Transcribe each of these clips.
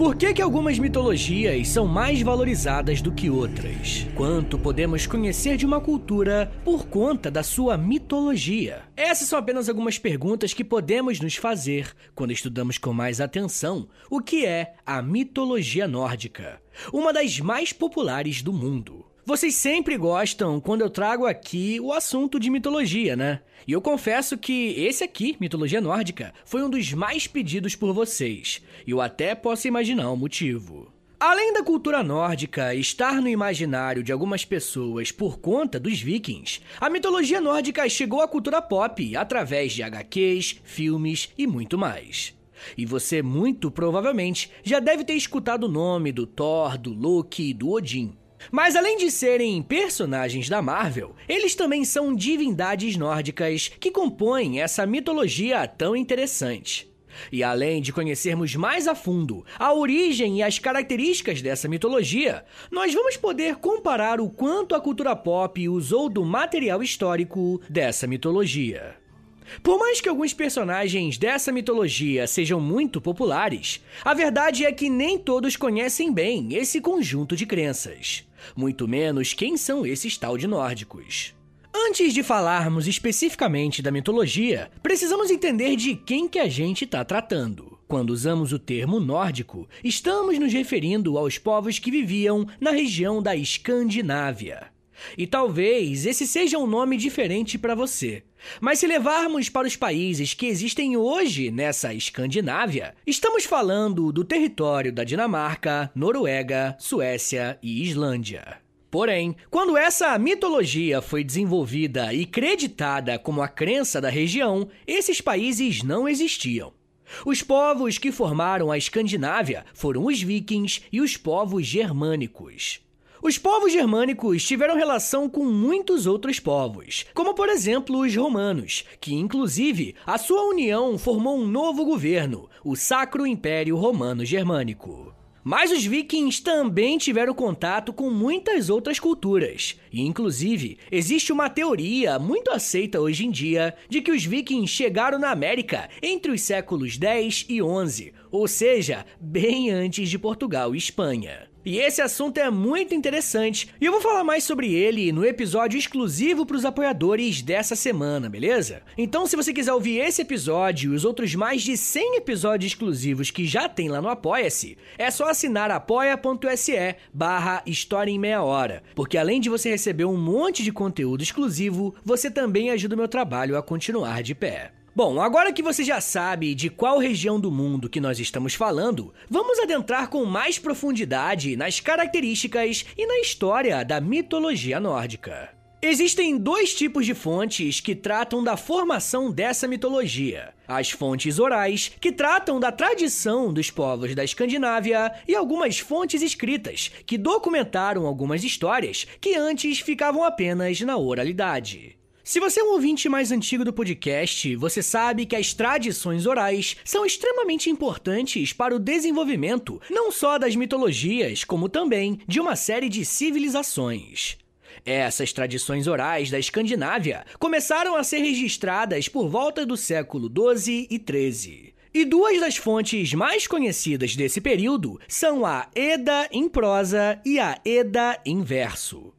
Por que, que algumas mitologias são mais valorizadas do que outras? Quanto podemos conhecer de uma cultura por conta da sua mitologia? Essas são apenas algumas perguntas que podemos nos fazer quando estudamos com mais atenção o que é a mitologia nórdica, uma das mais populares do mundo. Vocês sempre gostam quando eu trago aqui o assunto de mitologia, né? E eu confesso que esse aqui, mitologia nórdica, foi um dos mais pedidos por vocês. E eu até posso imaginar o motivo. Além da cultura nórdica estar no imaginário de algumas pessoas por conta dos vikings, a mitologia nórdica chegou à cultura pop através de HQs, filmes e muito mais. E você muito provavelmente já deve ter escutado o nome do Thor, do Loki e do Odin. Mas além de serem personagens da Marvel, eles também são divindades nórdicas que compõem essa mitologia tão interessante. E além de conhecermos mais a fundo a origem e as características dessa mitologia, nós vamos poder comparar o quanto a cultura pop usou do material histórico dessa mitologia. Por mais que alguns personagens dessa mitologia sejam muito populares, a verdade é que nem todos conhecem bem esse conjunto de crenças muito menos quem são esses tal de nórdicos. Antes de falarmos especificamente da mitologia, precisamos entender de quem que a gente está tratando. Quando usamos o termo nórdico, estamos nos referindo aos povos que viviam na região da Escandinávia. E talvez esse seja um nome diferente para você. Mas se levarmos para os países que existem hoje nessa Escandinávia, estamos falando do território da Dinamarca, Noruega, Suécia e Islândia. Porém, quando essa mitologia foi desenvolvida e creditada como a crença da região, esses países não existiam. Os povos que formaram a Escandinávia foram os vikings e os povos germânicos. Os povos germânicos tiveram relação com muitos outros povos, como por exemplo os romanos, que inclusive a sua união formou um novo governo, o Sacro Império Romano Germânico. Mas os vikings também tiveram contato com muitas outras culturas. E, inclusive, existe uma teoria muito aceita hoje em dia de que os vikings chegaram na América entre os séculos 10 e 11, ou seja, bem antes de Portugal e Espanha. E esse assunto é muito interessante e eu vou falar mais sobre ele no episódio exclusivo para os apoiadores dessa semana, beleza? Então, se você quiser ouvir esse episódio e os outros mais de 100 episódios exclusivos que já tem lá no Apoia-se, é só assinar apoia.se barra História em Meia Hora, porque além de você receber um monte de conteúdo exclusivo, você também ajuda o meu trabalho a continuar de pé. Bom, agora que você já sabe de qual região do mundo que nós estamos falando, vamos adentrar com mais profundidade nas características e na história da mitologia nórdica. Existem dois tipos de fontes que tratam da formação dessa mitologia: as fontes orais, que tratam da tradição dos povos da Escandinávia, e algumas fontes escritas, que documentaram algumas histórias que antes ficavam apenas na oralidade. Se você é um ouvinte mais antigo do podcast, você sabe que as tradições orais são extremamente importantes para o desenvolvimento não só das mitologias, como também de uma série de civilizações. Essas tradições orais da Escandinávia começaram a ser registradas por volta do século 12 e 13. E duas das fontes mais conhecidas desse período são a Eda em prosa e a Eda em verso.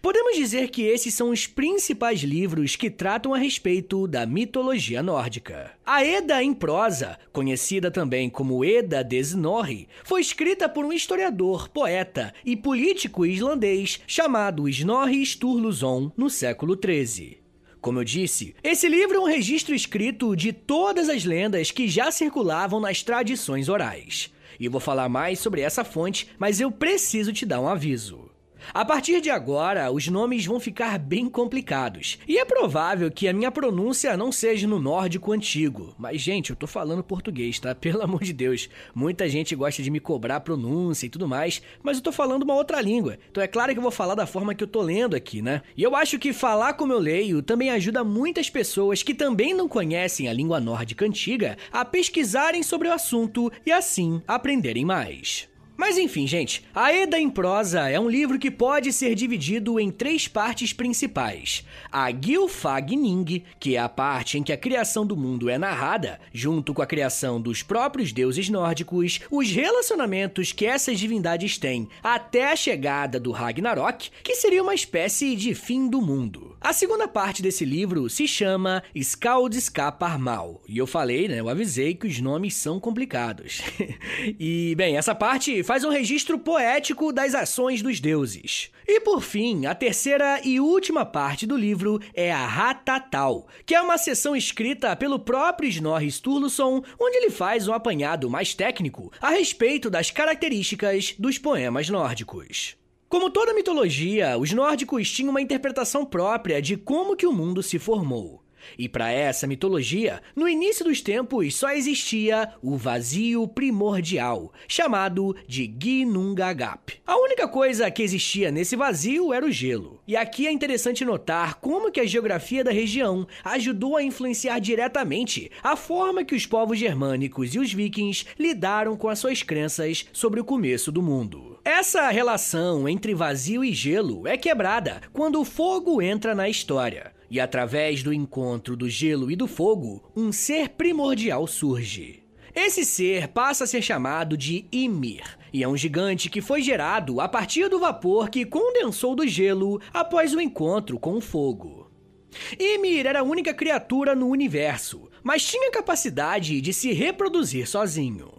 Podemos dizer que esses são os principais livros que tratam a respeito da mitologia nórdica. A Eda em prosa, conhecida também como Eda de Snorri, foi escrita por um historiador, poeta e político islandês chamado Snorri Sturluson no século XIII. Como eu disse, esse livro é um registro escrito de todas as lendas que já circulavam nas tradições orais. E vou falar mais sobre essa fonte, mas eu preciso te dar um aviso. A partir de agora, os nomes vão ficar bem complicados. E é provável que a minha pronúncia não seja no nórdico antigo. Mas, gente, eu tô falando português, tá? Pelo amor de Deus. Muita gente gosta de me cobrar pronúncia e tudo mais, mas eu tô falando uma outra língua. Então é claro que eu vou falar da forma que eu tô lendo aqui, né? E eu acho que falar como eu leio também ajuda muitas pessoas que também não conhecem a língua nórdica antiga a pesquisarem sobre o assunto e assim aprenderem mais. Mas enfim, gente, a Eda em Prosa é um livro que pode ser dividido em três partes principais. A Gilfagning, que é a parte em que a criação do mundo é narrada, junto com a criação dos próprios deuses nórdicos, os relacionamentos que essas divindades têm até a chegada do Ragnarok, que seria uma espécie de fim do mundo. A segunda parte desse livro se chama Skaldskapar Mal, e eu falei, né, eu avisei que os nomes são complicados. e, bem, essa parte faz um registro poético das ações dos deuses. E por fim, a terceira e última parte do livro é a Ratatal, que é uma sessão escrita pelo próprio Snorri Sturluson, onde ele faz um apanhado mais técnico a respeito das características dos poemas nórdicos. Como toda mitologia, os nórdicos tinham uma interpretação própria de como que o mundo se formou. E para essa mitologia, no início dos tempos só existia o vazio primordial, chamado de Ginnungagap. A única coisa que existia nesse vazio era o gelo. E aqui é interessante notar como que a geografia da região ajudou a influenciar diretamente a forma que os povos germânicos e os vikings lidaram com as suas crenças sobre o começo do mundo. Essa relação entre vazio e gelo é quebrada quando o fogo entra na história. E através do encontro do gelo e do fogo, um ser primordial surge. Esse ser passa a ser chamado de Ymir, e é um gigante que foi gerado a partir do vapor que condensou do gelo após o encontro com o fogo. Ymir era a única criatura no universo, mas tinha capacidade de se reproduzir sozinho.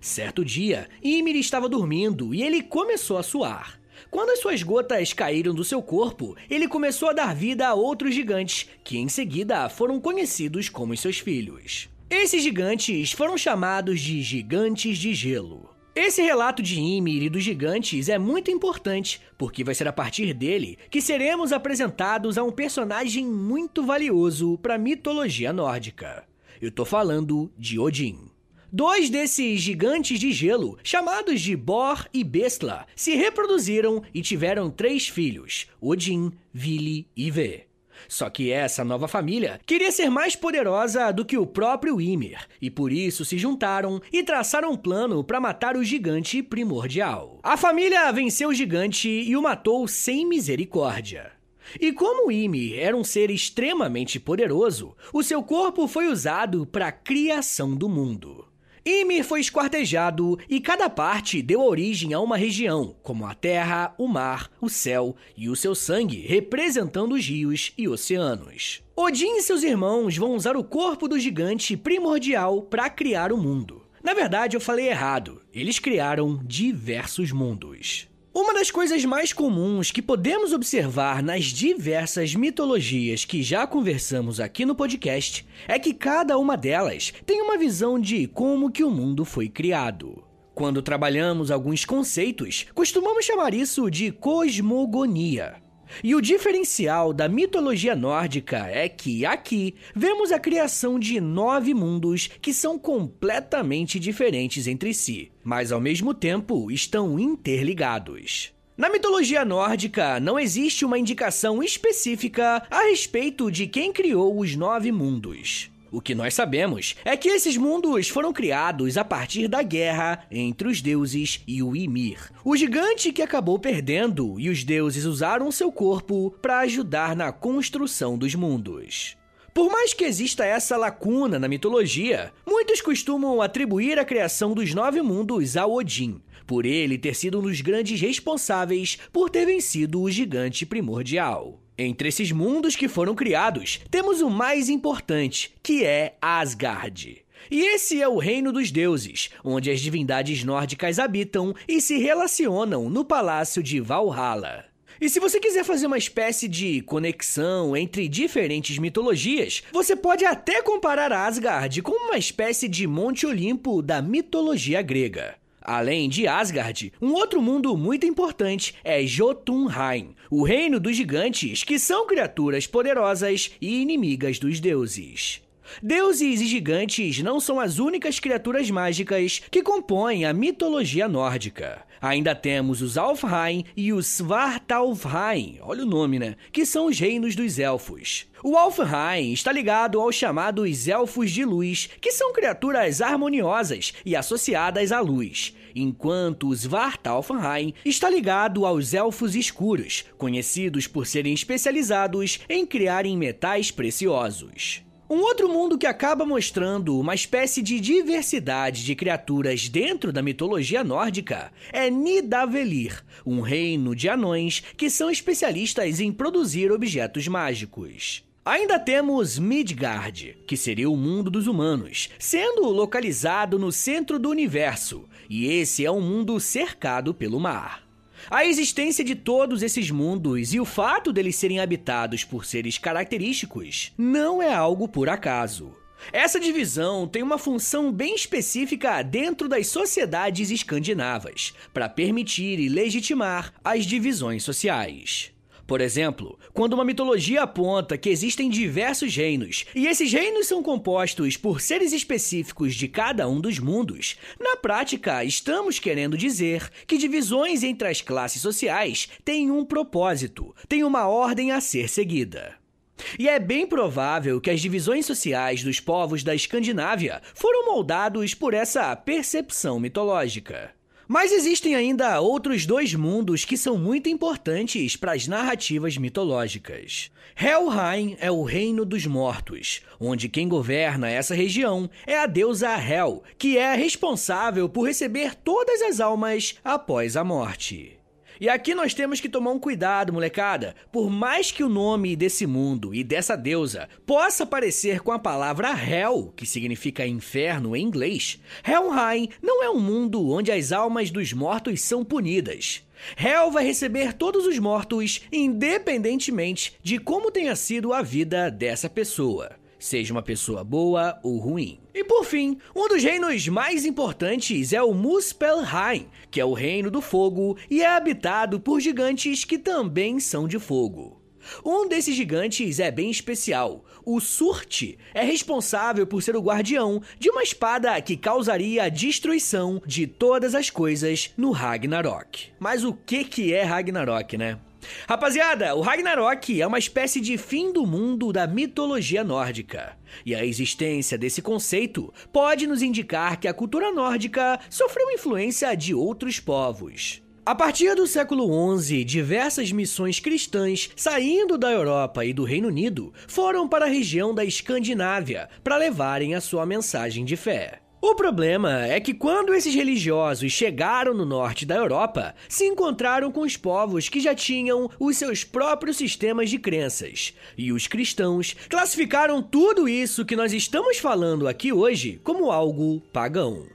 Certo dia, Ymir estava dormindo e ele começou a suar. Quando as suas gotas caíram do seu corpo, ele começou a dar vida a outros gigantes, que em seguida foram conhecidos como seus filhos. Esses gigantes foram chamados de Gigantes de Gelo. Esse relato de Ymir e dos gigantes é muito importante, porque vai ser a partir dele que seremos apresentados a um personagem muito valioso para a mitologia nórdica. Eu tô falando de Odin. Dois desses gigantes de gelo, chamados de Bor e Bestla, se reproduziram e tiveram três filhos: Odin, Vili e Ve. Só que essa nova família queria ser mais poderosa do que o próprio Ymir, e por isso se juntaram e traçaram um plano para matar o gigante primordial. A família venceu o gigante e o matou sem misericórdia. E como Ymir era um ser extremamente poderoso, o seu corpo foi usado para a criação do mundo. Ymir foi esquartejado e cada parte deu origem a uma região, como a terra, o mar, o céu e o seu sangue representando os rios e oceanos. Odin e seus irmãos vão usar o corpo do gigante primordial para criar o mundo. Na verdade, eu falei errado. Eles criaram diversos mundos. Uma das coisas mais comuns que podemos observar nas diversas mitologias que já conversamos aqui no podcast é que cada uma delas tem uma visão de como que o mundo foi criado. Quando trabalhamos alguns conceitos, costumamos chamar isso de cosmogonia. E o diferencial da mitologia nórdica é que aqui vemos a criação de nove mundos que são completamente diferentes entre si, mas ao mesmo tempo estão interligados. Na mitologia nórdica, não existe uma indicação específica a respeito de quem criou os nove mundos. O que nós sabemos é que esses mundos foram criados a partir da guerra entre os deuses e o Ymir, o gigante que acabou perdendo e os deuses usaram seu corpo para ajudar na construção dos mundos. Por mais que exista essa lacuna na mitologia, muitos costumam atribuir a criação dos nove mundos a Odin, por ele ter sido um dos grandes responsáveis por ter vencido o gigante primordial. Entre esses mundos que foram criados, temos o mais importante, que é Asgard. E esse é o reino dos deuses, onde as divindades nórdicas habitam e se relacionam no palácio de Valhalla. E se você quiser fazer uma espécie de conexão entre diferentes mitologias, você pode até comparar Asgard com uma espécie de Monte Olimpo da mitologia grega. Além de Asgard, um outro mundo muito importante é Jotunheim, o reino dos gigantes, que são criaturas poderosas e inimigas dos deuses. Deuses e gigantes não são as únicas criaturas mágicas que compõem a mitologia nórdica. Ainda temos os Alfheim e os Svartalfheim, olha o nome, né? Que são os reinos dos elfos. O Alfheim está ligado aos chamados Elfos de Luz, que são criaturas harmoniosas e associadas à luz, enquanto o Svartalfheim está ligado aos Elfos Escuros, conhecidos por serem especializados em criarem metais preciosos. Um outro mundo que acaba mostrando uma espécie de diversidade de criaturas dentro da mitologia nórdica é Nidavellir, um reino de anões que são especialistas em produzir objetos mágicos. Ainda temos Midgard, que seria o mundo dos humanos, sendo localizado no centro do universo, e esse é um mundo cercado pelo mar. A existência de todos esses mundos e o fato deles serem habitados por seres característicos não é algo por acaso. Essa divisão tem uma função bem específica dentro das sociedades escandinavas, para permitir e legitimar as divisões sociais. Por exemplo, quando uma mitologia aponta que existem diversos reinos e esses reinos são compostos por seres específicos de cada um dos mundos, na prática estamos querendo dizer que divisões entre as classes sociais têm um propósito, têm uma ordem a ser seguida. E é bem provável que as divisões sociais dos povos da Escandinávia foram moldados por essa percepção mitológica. Mas existem ainda outros dois mundos que são muito importantes para as narrativas mitológicas. Helheim é o reino dos mortos, onde quem governa essa região é a deusa Hel, que é responsável por receber todas as almas após a morte. E aqui nós temos que tomar um cuidado, molecada. Por mais que o nome desse mundo e dessa deusa possa parecer com a palavra Hell, que significa inferno em inglês, Helheim não é um mundo onde as almas dos mortos são punidas. Hell vai receber todos os mortos, independentemente de como tenha sido a vida dessa pessoa seja uma pessoa boa ou ruim. E por fim, um dos reinos mais importantes é o Muspelheim, que é o reino do fogo e é habitado por gigantes que também são de fogo. Um desses gigantes é bem especial. O Surte é responsável por ser o guardião de uma espada que causaria a destruição de todas as coisas no Ragnarok. Mas o que que é Ragnarok, né? Rapaziada, o Ragnarok é uma espécie de fim do mundo da mitologia nórdica. E a existência desse conceito pode nos indicar que a cultura nórdica sofreu influência de outros povos. A partir do século XI, diversas missões cristãs saindo da Europa e do Reino Unido foram para a região da Escandinávia para levarem a sua mensagem de fé. O problema é que quando esses religiosos chegaram no norte da Europa, se encontraram com os povos que já tinham os seus próprios sistemas de crenças. E os cristãos classificaram tudo isso que nós estamos falando aqui hoje como algo pagão.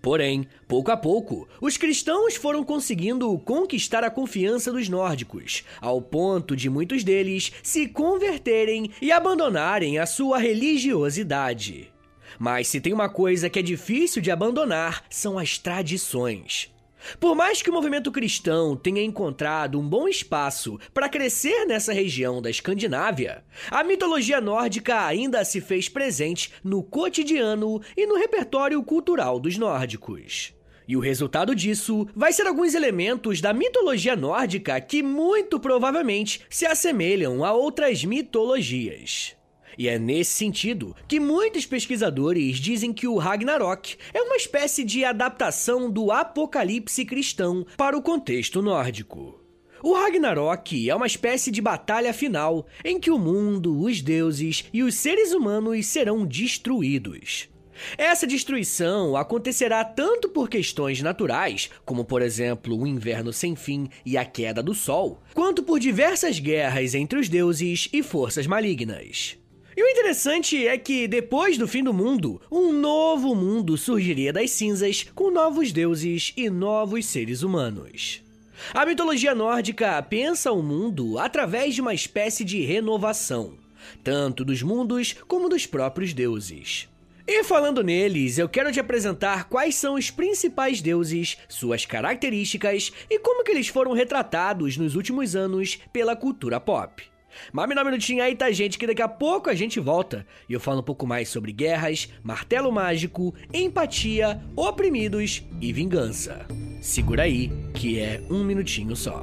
Porém, pouco a pouco, os cristãos foram conseguindo conquistar a confiança dos nórdicos, ao ponto de muitos deles se converterem e abandonarem a sua religiosidade. Mas se tem uma coisa que é difícil de abandonar, são as tradições. Por mais que o movimento cristão tenha encontrado um bom espaço para crescer nessa região da Escandinávia, a mitologia nórdica ainda se fez presente no cotidiano e no repertório cultural dos nórdicos. E o resultado disso vai ser alguns elementos da mitologia nórdica que muito provavelmente se assemelham a outras mitologias. E é nesse sentido que muitos pesquisadores dizem que o Ragnarok é uma espécie de adaptação do apocalipse cristão para o contexto nórdico. O Ragnarok é uma espécie de batalha final em que o mundo, os deuses e os seres humanos serão destruídos. Essa destruição acontecerá tanto por questões naturais, como por exemplo o inverno sem fim e a queda do sol, quanto por diversas guerras entre os deuses e forças malignas. E o interessante é que, depois do fim do mundo, um novo mundo surgiria das cinzas com novos deuses e novos seres humanos. A mitologia nórdica pensa o mundo através de uma espécie de renovação, tanto dos mundos como dos próprios deuses. E falando neles, eu quero te apresentar quais são os principais deuses, suas características e como que eles foram retratados nos últimos anos pela cultura pop. Mas me dá um minutinho aí, tá, gente? Que daqui a pouco a gente volta e eu falo um pouco mais sobre guerras, martelo mágico, empatia, oprimidos e vingança. Segura aí, que é um minutinho só.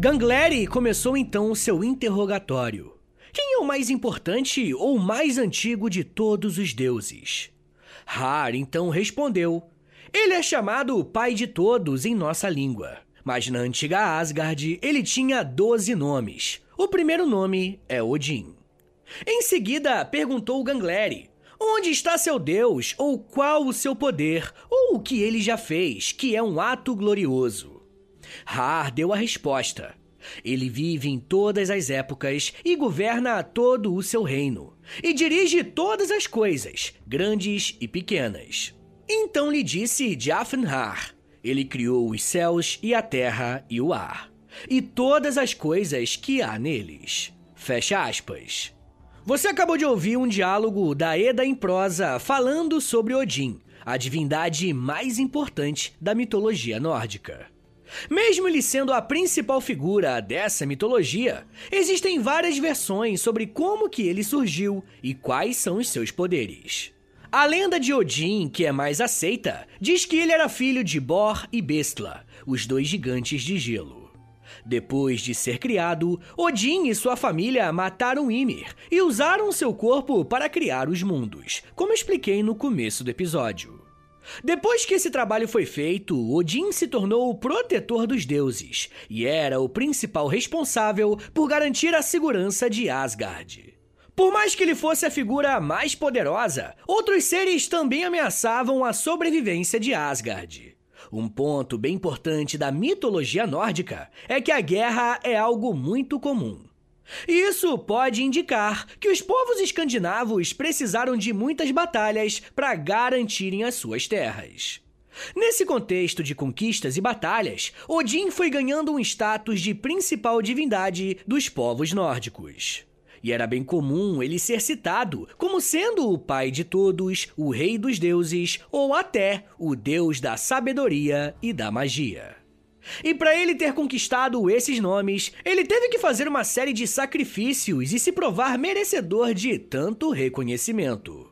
Gangleri começou então o seu interrogatório. Quem é o mais importante ou mais antigo de todos os deuses? Har então respondeu: Ele é chamado Pai de Todos em nossa língua. Mas na antiga Asgard ele tinha doze nomes. O primeiro nome é Odin. Em seguida perguntou Gangleri: Onde está seu Deus? Ou qual o seu poder? Ou o que ele já fez, que é um ato glorioso? Har deu a resposta. Ele vive em todas as épocas e governa todo o seu reino, e dirige todas as coisas, grandes e pequenas. Então lhe disse Jafnhar: Ele criou os céus e a terra e o ar, e todas as coisas que há neles. Fecha aspas. Você acabou de ouvir um diálogo da Eda em prosa falando sobre Odin, a divindade mais importante da mitologia nórdica. Mesmo ele sendo a principal figura dessa mitologia, existem várias versões sobre como que ele surgiu e quais são os seus poderes. A lenda de Odin, que é mais aceita, diz que ele era filho de Bor e Bestla, os dois gigantes de gelo. Depois de ser criado, Odin e sua família mataram Ymir e usaram seu corpo para criar os mundos, como expliquei no começo do episódio. Depois que esse trabalho foi feito, Odin se tornou o protetor dos deuses e era o principal responsável por garantir a segurança de Asgard. Por mais que ele fosse a figura mais poderosa, outros seres também ameaçavam a sobrevivência de Asgard. Um ponto bem importante da mitologia nórdica é que a guerra é algo muito comum. Isso pode indicar que os povos escandinavos precisaram de muitas batalhas para garantirem as suas terras. Nesse contexto de conquistas e batalhas, Odin foi ganhando um status de principal divindade dos povos nórdicos. E era bem comum ele ser citado como sendo o pai de todos, o rei dos deuses ou até o deus da sabedoria e da magia. E para ele ter conquistado esses nomes, ele teve que fazer uma série de sacrifícios e se provar merecedor de tanto reconhecimento.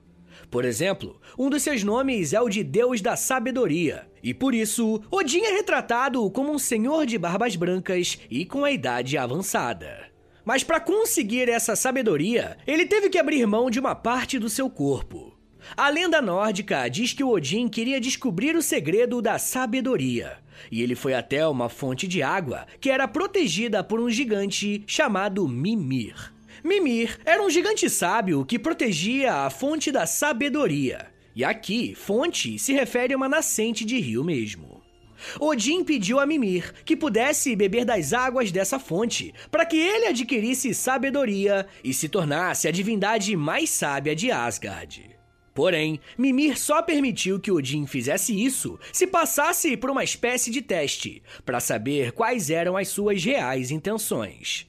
Por exemplo, um dos seus nomes é o de Deus da Sabedoria, e por isso, Odin é retratado como um senhor de barbas brancas e com a idade avançada. Mas para conseguir essa sabedoria, ele teve que abrir mão de uma parte do seu corpo. A lenda nórdica diz que Odin queria descobrir o segredo da sabedoria, e ele foi até uma fonte de água que era protegida por um gigante chamado Mimir. Mimir era um gigante sábio que protegia a fonte da sabedoria. E aqui, fonte se refere a uma nascente de rio mesmo. Odin pediu a Mimir que pudesse beber das águas dessa fonte, para que ele adquirisse sabedoria e se tornasse a divindade mais sábia de Asgard. Porém, Mimir só permitiu que Odin fizesse isso se passasse por uma espécie de teste, para saber quais eram as suas reais intenções.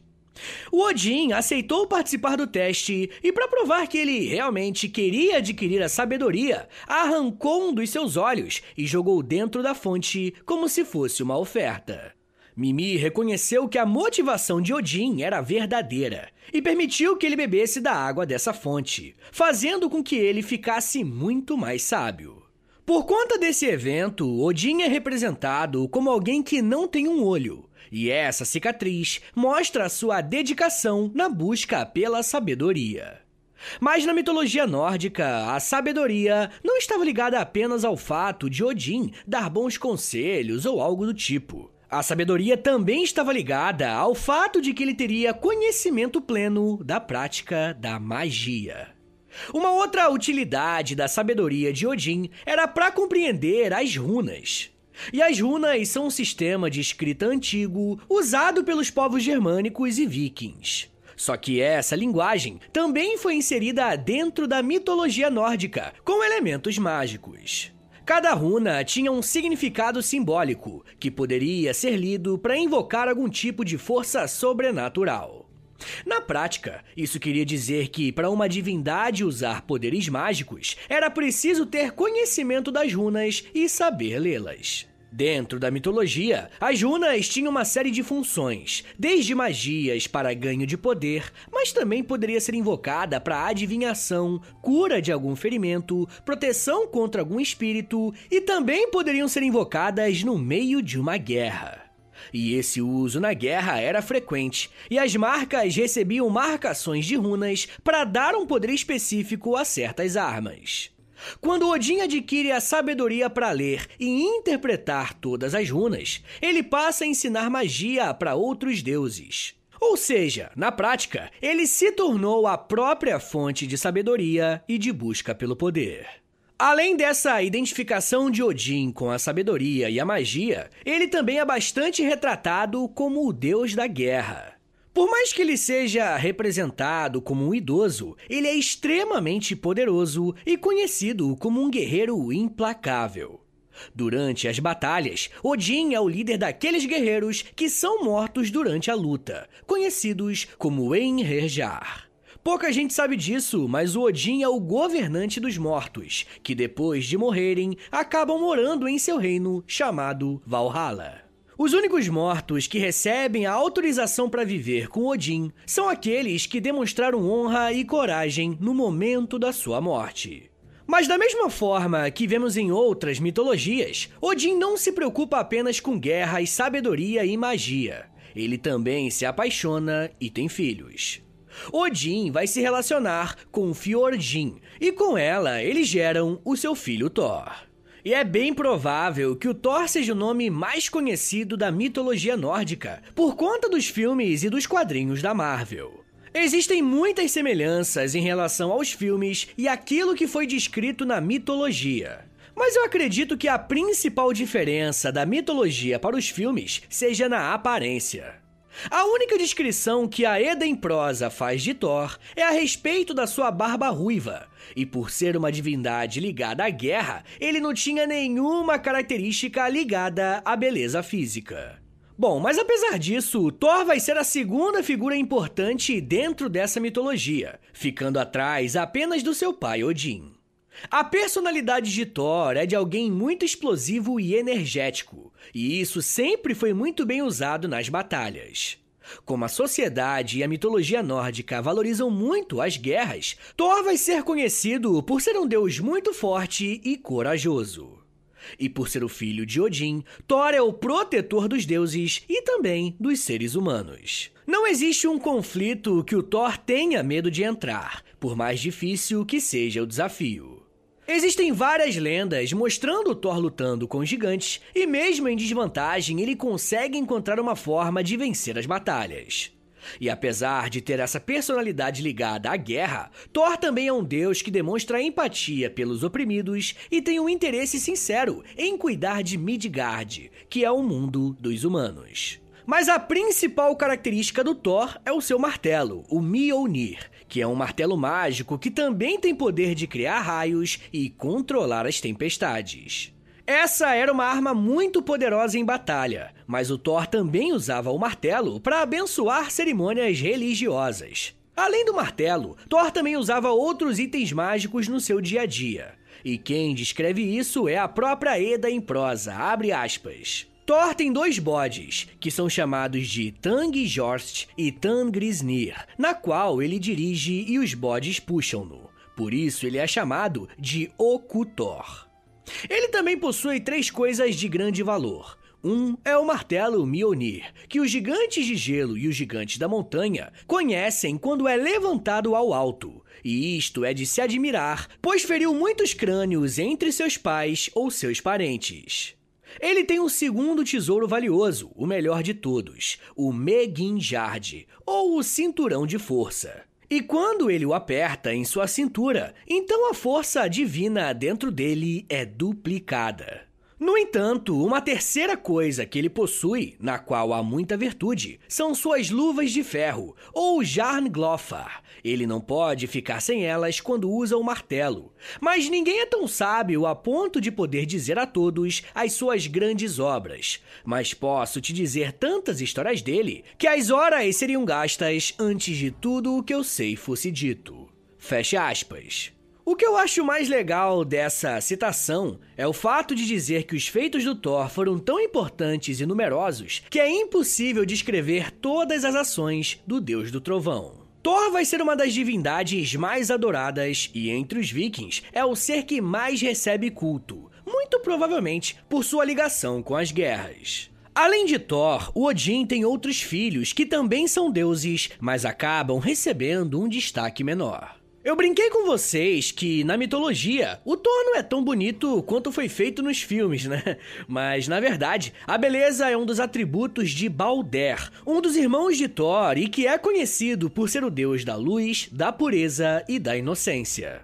O Odin aceitou participar do teste e, para provar que ele realmente queria adquirir a sabedoria, arrancou um dos seus olhos e jogou dentro da fonte como se fosse uma oferta. Mimi reconheceu que a motivação de Odin era verdadeira e permitiu que ele bebesse da água dessa fonte, fazendo com que ele ficasse muito mais sábio. Por conta desse evento, Odin é representado como alguém que não tem um olho, e essa cicatriz mostra sua dedicação na busca pela sabedoria. Mas na mitologia nórdica, a sabedoria não estava ligada apenas ao fato de Odin dar bons conselhos ou algo do tipo. A sabedoria também estava ligada ao fato de que ele teria conhecimento pleno da prática da magia. Uma outra utilidade da sabedoria de Odin era para compreender as runas. E as runas são um sistema de escrita antigo usado pelos povos germânicos e vikings. Só que essa linguagem também foi inserida dentro da mitologia nórdica, com elementos mágicos. Cada runa tinha um significado simbólico, que poderia ser lido para invocar algum tipo de força sobrenatural. Na prática, isso queria dizer que, para uma divindade usar poderes mágicos, era preciso ter conhecimento das runas e saber lê-las. Dentro da mitologia, as runas tinham uma série de funções, desde magias para ganho de poder, mas também poderia ser invocada para adivinhação, cura de algum ferimento, proteção contra algum espírito e também poderiam ser invocadas no meio de uma guerra. E esse uso na guerra era frequente, e as marcas recebiam marcações de runas para dar um poder específico a certas armas. Quando Odin adquire a sabedoria para ler e interpretar todas as runas, ele passa a ensinar magia para outros deuses. Ou seja, na prática, ele se tornou a própria fonte de sabedoria e de busca pelo poder. Além dessa identificação de Odin com a sabedoria e a magia, ele também é bastante retratado como o deus da guerra. Por mais que ele seja representado como um idoso, ele é extremamente poderoso e conhecido como um guerreiro implacável. Durante as batalhas, Odin é o líder daqueles guerreiros que são mortos durante a luta, conhecidos como Einherjar. Pouca gente sabe disso, mas o Odin é o governante dos mortos, que depois de morrerem, acabam morando em seu reino chamado Valhalla. Os únicos mortos que recebem a autorização para viver com Odin são aqueles que demonstraram honra e coragem no momento da sua morte. Mas da mesma forma que vemos em outras mitologias, Odin não se preocupa apenas com guerras, sabedoria e magia. Ele também se apaixona e tem filhos. Odin vai se relacionar com Fjordin e com ela eles geram o seu filho Thor. E é bem provável que o Thor seja o nome mais conhecido da mitologia nórdica, por conta dos filmes e dos quadrinhos da Marvel. Existem muitas semelhanças em relação aos filmes e aquilo que foi descrito na mitologia. Mas eu acredito que a principal diferença da mitologia para os filmes seja na aparência. A única descrição que a Eda em prosa faz de Thor é a respeito da sua barba ruiva, e por ser uma divindade ligada à guerra, ele não tinha nenhuma característica ligada à beleza física. Bom, mas apesar disso, Thor vai ser a segunda figura importante dentro dessa mitologia, ficando atrás apenas do seu pai Odin. A personalidade de Thor é de alguém muito explosivo e energético, e isso sempre foi muito bem usado nas batalhas. Como a sociedade e a mitologia nórdica valorizam muito as guerras, Thor vai ser conhecido por ser um deus muito forte e corajoso. E por ser o filho de Odin, Thor é o protetor dos deuses e também dos seres humanos. Não existe um conflito que o Thor tenha medo de entrar, por mais difícil que seja o desafio. Existem várias lendas mostrando Thor lutando com gigantes, e mesmo em desvantagem, ele consegue encontrar uma forma de vencer as batalhas. E apesar de ter essa personalidade ligada à guerra, Thor também é um deus que demonstra empatia pelos oprimidos e tem um interesse sincero em cuidar de Midgard, que é o mundo dos humanos. Mas a principal característica do Thor é o seu martelo, o Mjolnir, que é um martelo mágico que também tem poder de criar raios e controlar as tempestades. Essa era uma arma muito poderosa em batalha, mas o Thor também usava o martelo para abençoar cerimônias religiosas. Além do martelo, Thor também usava outros itens mágicos no seu dia a dia. E quem descreve isso é a própria Eda em prosa, abre aspas. Thor tem dois bodes, que são chamados de Tang-Jorst e Tangrisnir, na qual ele dirige e os bodes puxam-no. Por isso ele é chamado de Okutor. Ele também possui três coisas de grande valor. Um é o martelo Mjolnir, que os gigantes de gelo e os gigantes da montanha conhecem quando é levantado ao alto. E isto é de se admirar, pois feriu muitos crânios entre seus pais ou seus parentes. Ele tem um segundo tesouro valioso, o melhor de todos, o Meginjard, ou o Cinturão de Força. E quando ele o aperta em sua cintura, então a força divina dentro dele é duplicada. No entanto, uma terceira coisa que ele possui, na qual há muita virtude, são suas luvas de ferro, ou Jarnglofar. Ele não pode ficar sem elas quando usa o martelo. Mas ninguém é tão sábio a ponto de poder dizer a todos as suas grandes obras. Mas posso te dizer tantas histórias dele que as horas seriam gastas antes de tudo o que eu sei fosse dito. Fecha aspas. O que eu acho mais legal dessa citação é o fato de dizer que os feitos do Thor foram tão importantes e numerosos que é impossível descrever todas as ações do Deus do Trovão. Thor vai ser uma das divindades mais adoradas e entre os vikings é o ser que mais recebe culto, muito provavelmente por sua ligação com as guerras. Além de Thor, o Odin tem outros filhos que também são deuses, mas acabam recebendo um destaque menor. Eu brinquei com vocês que, na mitologia, o Thor não é tão bonito quanto foi feito nos filmes, né? Mas, na verdade, a beleza é um dos atributos de Balder, um dos irmãos de Thor e que é conhecido por ser o deus da luz, da pureza e da inocência.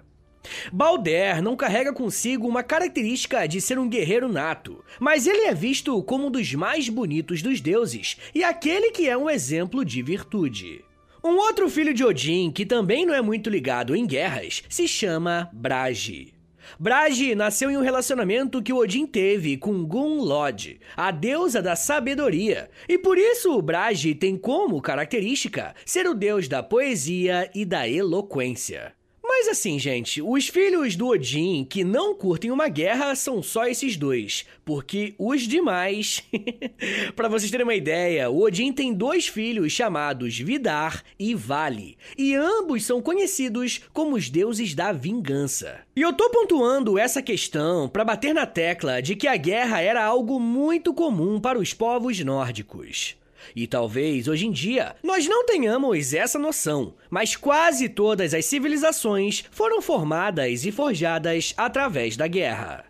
Balder não carrega consigo uma característica de ser um guerreiro nato, mas ele é visto como um dos mais bonitos dos deuses e aquele que é um exemplo de virtude. Um outro filho de Odin, que também não é muito ligado em guerras, se chama Brage. Brage nasceu em um relacionamento que Odin teve com Gunlod, a deusa da sabedoria, e por isso Brage tem como característica ser o deus da poesia e da eloquência. Mas assim, gente, os filhos do Odin que não curtem uma guerra são só esses dois, porque os demais. para vocês terem uma ideia, o Odin tem dois filhos chamados Vidar e Vale, e ambos são conhecidos como os deuses da vingança. E eu tô pontuando essa questão para bater na tecla de que a guerra era algo muito comum para os povos nórdicos. E talvez hoje em dia nós não tenhamos essa noção, mas quase todas as civilizações foram formadas e forjadas através da guerra.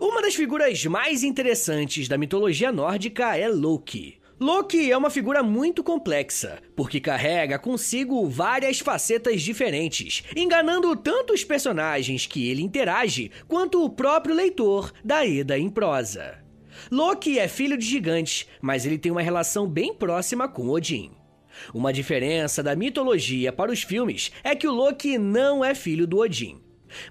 Uma das figuras mais interessantes da mitologia nórdica é Loki. Loki é uma figura muito complexa, porque carrega consigo várias facetas diferentes, enganando tanto os personagens que ele interage quanto o próprio leitor da Eda em prosa. Loki é filho de gigantes, mas ele tem uma relação bem próxima com Odin. Uma diferença da mitologia para os filmes é que o Loki não é filho do Odin.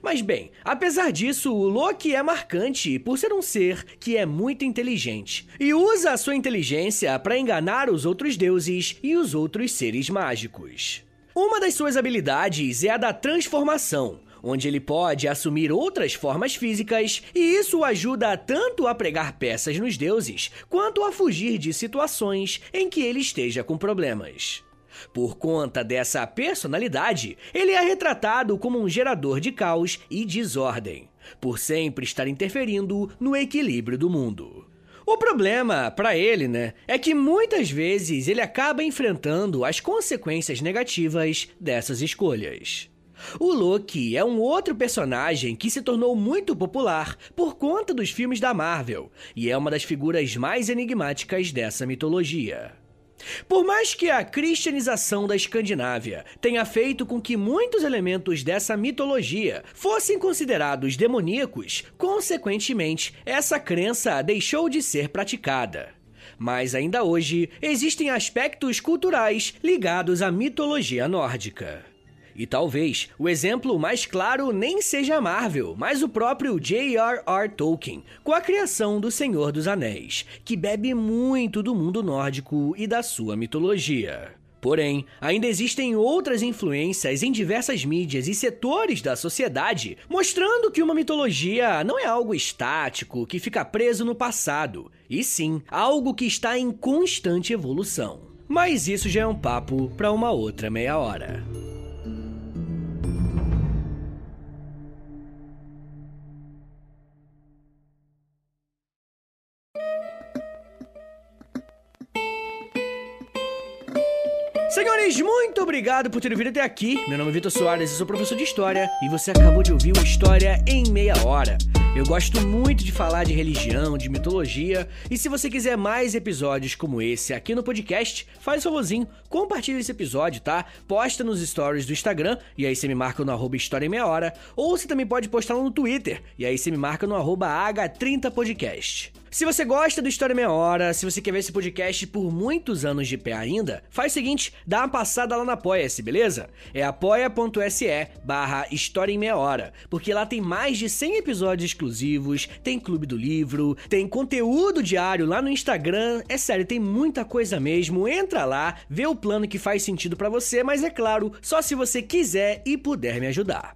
Mas bem, apesar disso, o Loki é marcante por ser um ser que é muito inteligente e usa a sua inteligência para enganar os outros deuses e os outros seres mágicos. Uma das suas habilidades é a da transformação, onde ele pode assumir outras formas físicas, e isso o ajuda tanto a pregar peças nos deuses, quanto a fugir de situações em que ele esteja com problemas. Por conta dessa personalidade, ele é retratado como um gerador de caos e desordem, por sempre estar interferindo no equilíbrio do mundo. O problema para ele, né, é que muitas vezes ele acaba enfrentando as consequências negativas dessas escolhas. O Loki é um outro personagem que se tornou muito popular por conta dos filmes da Marvel e é uma das figuras mais enigmáticas dessa mitologia. Por mais que a cristianização da Escandinávia tenha feito com que muitos elementos dessa mitologia fossem considerados demoníacos, consequentemente, essa crença deixou de ser praticada. Mas ainda hoje existem aspectos culturais ligados à mitologia nórdica. E talvez o exemplo mais claro nem seja Marvel, mas o próprio J.R.R. Tolkien, com a criação do Senhor dos Anéis, que bebe muito do mundo nórdico e da sua mitologia. Porém, ainda existem outras influências em diversas mídias e setores da sociedade, mostrando que uma mitologia não é algo estático que fica preso no passado, e sim algo que está em constante evolução. Mas isso já é um papo para uma outra meia hora. Senhores, muito obrigado por terem vindo até aqui. Meu nome é Vitor Soares, eu sou professor de História e você acabou de ouvir uma História em Meia Hora. Eu gosto muito de falar de religião, de mitologia, e se você quiser mais episódios como esse aqui no podcast, faz favorzinho, compartilha esse episódio, tá? Posta nos stories do Instagram, e aí você me marca no arroba História em Meia Hora, ou você também pode postar no Twitter, e aí você me marca no arroba H30podcast. Se você gosta do História Meia Hora, se você quer ver esse podcast por muitos anos de pé ainda, faz o seguinte, dá uma passada lá na Apoia-se, beleza? É apoia.se barra História em Meia Hora, porque lá tem mais de 100 episódios exclusivos, tem Clube do Livro, tem conteúdo diário lá no Instagram, é sério, tem muita coisa mesmo, entra lá, vê o plano que faz sentido para você, mas é claro, só se você quiser e puder me ajudar.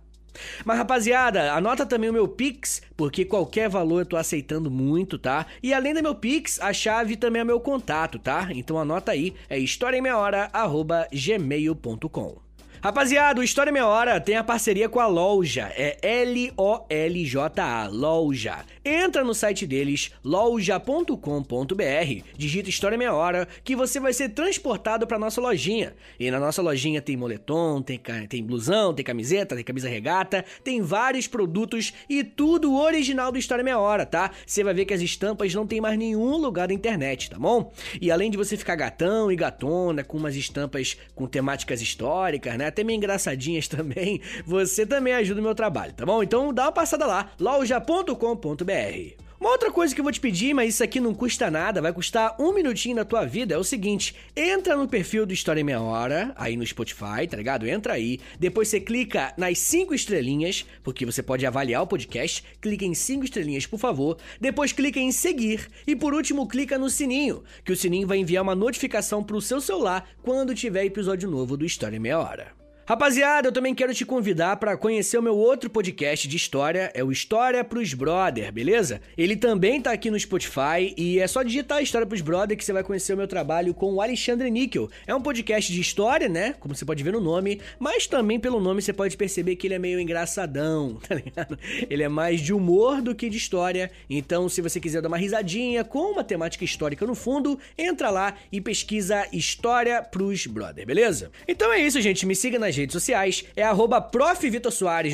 Mas rapaziada, anota também o meu Pix, porque qualquer valor eu tô aceitando muito, tá? E além do meu Pix, a chave também é meu contato, tá? Então anota aí, é historiaemmeiahora@gmail.com. Rapaziada, o História Meia Hora tem a parceria com a Loja, é L-O-L-J-A, Loja. Entra no site deles, loja.com.br, digita História Meia Hora, que você vai ser transportado para nossa lojinha. E na nossa lojinha tem moletom, tem, tem blusão, tem camiseta, tem camisa regata, tem vários produtos e tudo original do História Meia Hora, tá? Você vai ver que as estampas não tem mais nenhum lugar da internet, tá bom? E além de você ficar gatão e gatona com umas estampas com temáticas históricas, né? Até meio engraçadinhas também, você também ajuda o meu trabalho, tá bom? Então dá uma passada lá, loja.com.br. Uma outra coisa que eu vou te pedir, mas isso aqui não custa nada, vai custar um minutinho na tua vida, é o seguinte: entra no perfil do História em Meia Hora, aí no Spotify, tá ligado? Entra aí, depois você clica nas cinco estrelinhas, porque você pode avaliar o podcast, clica em cinco estrelinhas, por favor, depois clica em seguir e por último clica no sininho, que o sininho vai enviar uma notificação pro seu celular quando tiver episódio novo do História em Meia Hora. Rapaziada, eu também quero te convidar para conhecer o meu outro podcast de história, é o História pros Brother, beleza? Ele também tá aqui no Spotify e é só digitar História pros Brother que você vai conhecer o meu trabalho com o Alexandre Níquel. É um podcast de história, né? Como você pode ver no nome, mas também pelo nome você pode perceber que ele é meio engraçadão, tá ligado? Ele é mais de humor do que de história. Então, se você quiser dar uma risadinha com uma temática histórica no fundo, entra lá e pesquisa História pros Brother, beleza? Então é isso, gente. Me siga nas redes sociais é arroba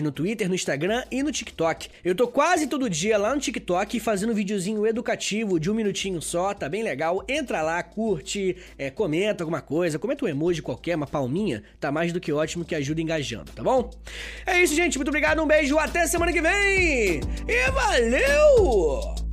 no Twitter, no Instagram e no TikTok. Eu tô quase todo dia lá no TikTok fazendo um videozinho educativo de um minutinho só, tá bem legal. Entra lá, curte, é, comenta alguma coisa, comenta um emoji qualquer, uma palminha, tá mais do que ótimo que ajuda engajando, tá bom? É isso, gente. Muito obrigado, um beijo, até semana que vem! E valeu!